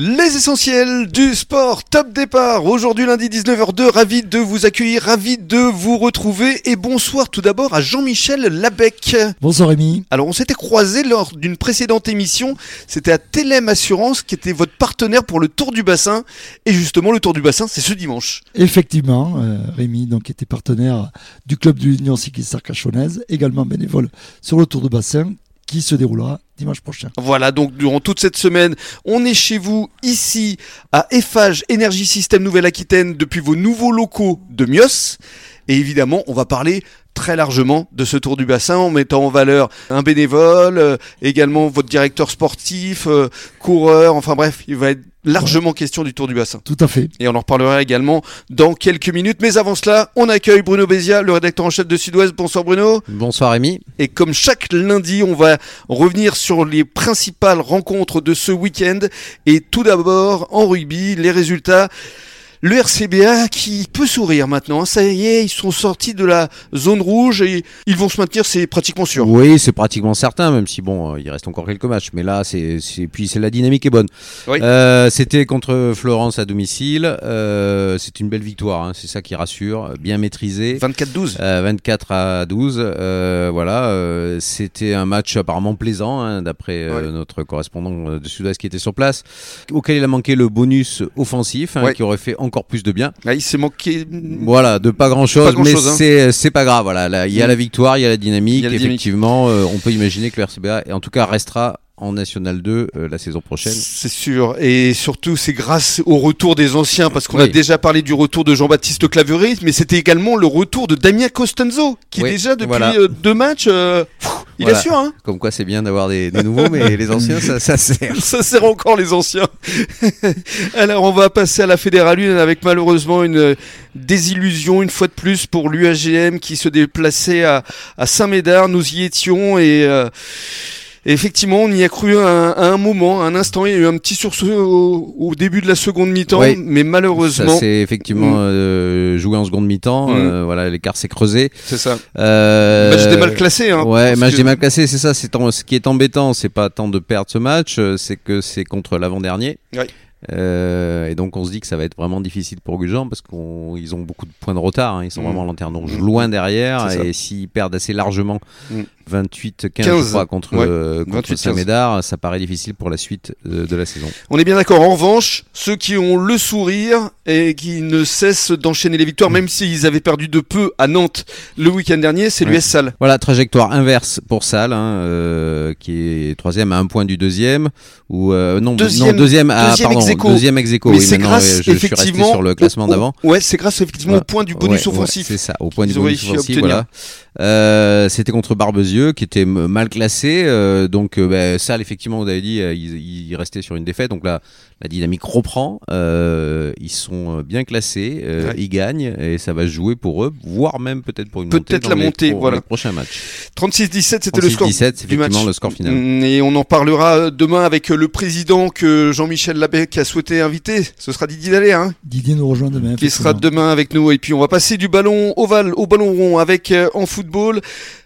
Les essentiels du sport, top départ. Aujourd'hui lundi 19h02, ravi de vous accueillir, ravi de vous retrouver et bonsoir tout d'abord à Jean-Michel Labec. Bonsoir Rémi. Alors on s'était croisé lors d'une précédente émission, c'était à Télém Assurance qui était votre partenaire pour le Tour du Bassin et justement le Tour du Bassin c'est ce dimanche. Effectivement, euh, Rémi donc était partenaire du club de l'Union cycliste Arcachonnaise, également bénévole sur le Tour du Bassin qui se déroulera dimanche prochain. Voilà, donc durant toute cette semaine, on est chez vous ici à Eiffage Énergie Système Nouvelle-Aquitaine depuis vos nouveaux locaux de Mios. Et évidemment, on va parler très largement de ce Tour du Bassin en mettant en valeur un bénévole, euh, également votre directeur sportif, euh, coureur, enfin bref, il va être largement question du Tour du Bassin. Tout à fait. Et on en reparlera également dans quelques minutes. Mais avant cela, on accueille Bruno Bézia, le rédacteur en chef de Sud-Ouest. Bonsoir Bruno. Bonsoir Rémi. Et comme chaque lundi, on va revenir sur les principales rencontres de ce week-end. Et tout d'abord, en rugby, les résultats le RCBA qui peut sourire maintenant. Ça y est, ils sont sortis de la zone rouge et ils vont se maintenir, c'est pratiquement sûr. Oui, c'est pratiquement certain, même si bon, euh, il reste encore quelques matchs. Mais là, c'est puis c'est la dynamique est bonne. Oui. Euh, C'était contre Florence à domicile. Euh, c'est une belle victoire, hein, c'est ça qui rassure, bien maîtrisé. 24-12. Euh, 24 à 12. Euh, voilà, c'était un match apparemment plaisant, hein, d'après notre correspondant de Sud-Ouest qui était sur place, auquel il a manqué le bonus offensif, hein, qui aurait fait encore plus de bien. Ah, il s'est manqué. Voilà, de pas grand chose, Pas mais hein. c'est c'est pas grave. Voilà, Là, il y a Mm. la victoire, il y a la dynamique. A. Effectivement, euh, on peut imaginer que le RCBA, et en tout cas, restera en National 2 euh, la saison prochaine. C'est sûr. Et surtout, c'est grâce au retour des anciens, parce qu'on a déjà parlé du retour de Jean-Baptiste Claverie, mais c'était également le retour de Damien Costanzo, qui Oui, déjà depuis voilà. euh, deux matchs, euh, pff, il Voilà. assure, hein. Comme quoi, c'est bien d'avoir des, des nouveaux, mais les anciens, ça, ça sert. Ça sert encore les anciens. Alors on va passer à la Fédérale 1 avec malheureusement une euh, désillusion une fois de plus pour l'UAGM qui se déplaçait à, à Saint-Médard. Nous y étions et effectivement on y a cru à un, à un moment, à un instant. Il y a eu un petit sursaut au, au début de la seconde mi-temps, Oui. mais malheureusement, Ça s'est effectivement Mm. euh, joué en seconde mi-temps. Mm. euh, voilà, l'écart s'est creusé. c'est ça. Euh, Match des mal classés. Hein, ouais, match que- des mal classés, c'est ça. C'est ce qui est embêtant, c'est pas tant de perdre ce match, euh, c'est que c'est contre l'avant-dernier. Euh, et donc on se dit que ça va être vraiment difficile pour Gujan parce qu'ils ont beaucoup de points de retard. hein. Ils sont Mm. vraiment lanterne rouge Mm. loin derrière. C'est. Et s'ils perdent assez largement, Mm. 28-15 15, je crois, contre, ouais, euh, contre 28-15. Saint-Médard, ça paraît difficile pour la suite euh, de la saison. On est bien d'accord. En revanche, ceux qui ont le sourire et qui ne cessent d'enchaîner les victoires, même s'ils avaient perdu de peu à Nantes le week-end dernier, c'est Ouais. l'US Salle. Voilà, trajectoire inverse pour Salle, hein, euh, qui est troisième à un point du deuxième, ou euh, non, Deuxième- non, deuxième à deuxième pardon, ex deuxième ex Mais oui, c'est grâce euh, je, je suis resté effectivement sur le classement d'avant. Ouais, c'est grâce effectivement au point du bonus offensif. c'est ça, au point du bonus offensif, voilà. Euh, C'était contre Barbezieux, qui était mal classé. euh, donc, euh, bah, Salle, effectivement, vous avez dit, euh, ils, ils restaient sur une défaite. Donc là, la dynamique reprend. euh, ils sont euh, bien classés, euh, Ouais. ils gagnent, et ça va se jouer pour eux, voire même peut-être pour une montée. Peut-être dans la les montée, pro- voilà. les prochains matchs. 36-17, c'était le score 17, c'est du match. effectivement le score final. Mm, Et on en parlera demain avec le président que Jean-Michel Labec a souhaité inviter. Ce sera Didier Dallet, hein, Didier nous rejoint demain. qui sera demain avec nous. Et puis on va passer du ballon ovale au ballon rond avec euh, en football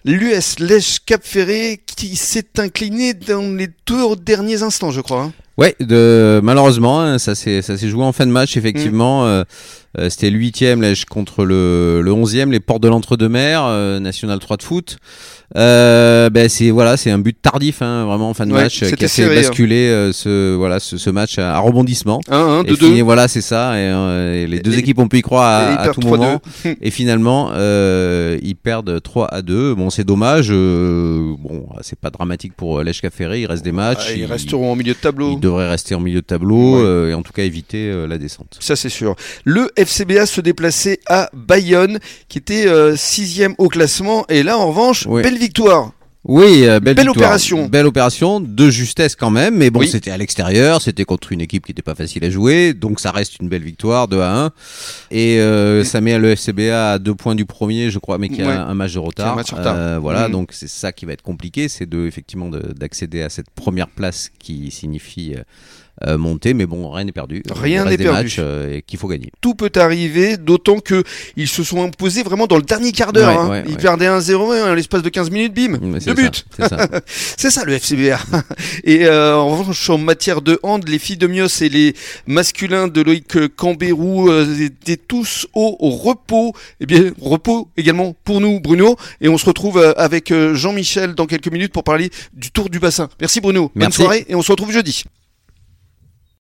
l'US Lèche Cap Ferré qui s'est incliné dans les deux derniers instants, je crois. hein. Ouais, de, malheureusement, hein, ça s'est joué en fin de match, effectivement. euh, euh, C'était le huitième Lèche contre le, le 11e, les portes de l'entre-deux-mer, euh, National 3 de foot. Euh, ben c'est voilà, c'est un but tardif, hein, vraiment en fin de Ouais, match, euh, qui a fait hein. basculer euh, ce voilà ce, ce match à, rebondissement. 1-1, Et 2-2. fini, voilà, c'est ça. Et, euh, et les deux Et- équipes ont pu y croire à, à tout 3-2. moment. Et finalement, euh, ils perdent 3 à 2. Bon, c'est dommage. euh, bon, c'est pas dramatique pour Cap Ferré. Il reste des matchs. Ah, ils Ils- resteront en milieu de tableau. ils devraient rester en milieu de tableau Ouais. euh, et en tout cas éviter la descente. Ça c'est sûr. Le FCBA se déplaçait à Bayonne, qui était euh, sixième au classement. Et là, en revanche, Ouais. belle victoire. Oui, euh, belle, opération. Belle opération, de justesse quand même, mais bon, Oui. c'était à l'extérieur, c'était contre une équipe qui n'était pas facile à jouer, donc ça reste une belle victoire, 2 à 1. Et euh, ça met le FCBA à deux points du premier, je crois, mais qui a Ouais. un match de retard. match retard. Euh, voilà, Mhm. donc c'est ça qui va être compliqué, c'est de effectivement de- d'accéder à cette première place qui signifie monter, mais bon, rien n'est perdu. Rien n'est perdu. matchs, euh, et qu'il faut gagner. Tout peut arriver, d'autant que ils se sont imposés vraiment dans le dernier quart d'heure. Ouais, hein. ouais, ils ouais. perdaient 1-0 et à l'espace de 15 minutes, bim, deux c'est buts. ça, C'est ça. Ça le FCBR. Et euh, en revanche, en matière de hand, les filles de Mios et les masculins de Loïc euh, Cambérou euh, étaient tous au, au repos. Eh bien, repos également pour nous, Bruno. Et on se retrouve euh, avec euh, Jean-Michel dans quelques minutes pour parler du Tour du Bassin. Merci Bruno. Bonne Merci. soirée et on se retrouve jeudi.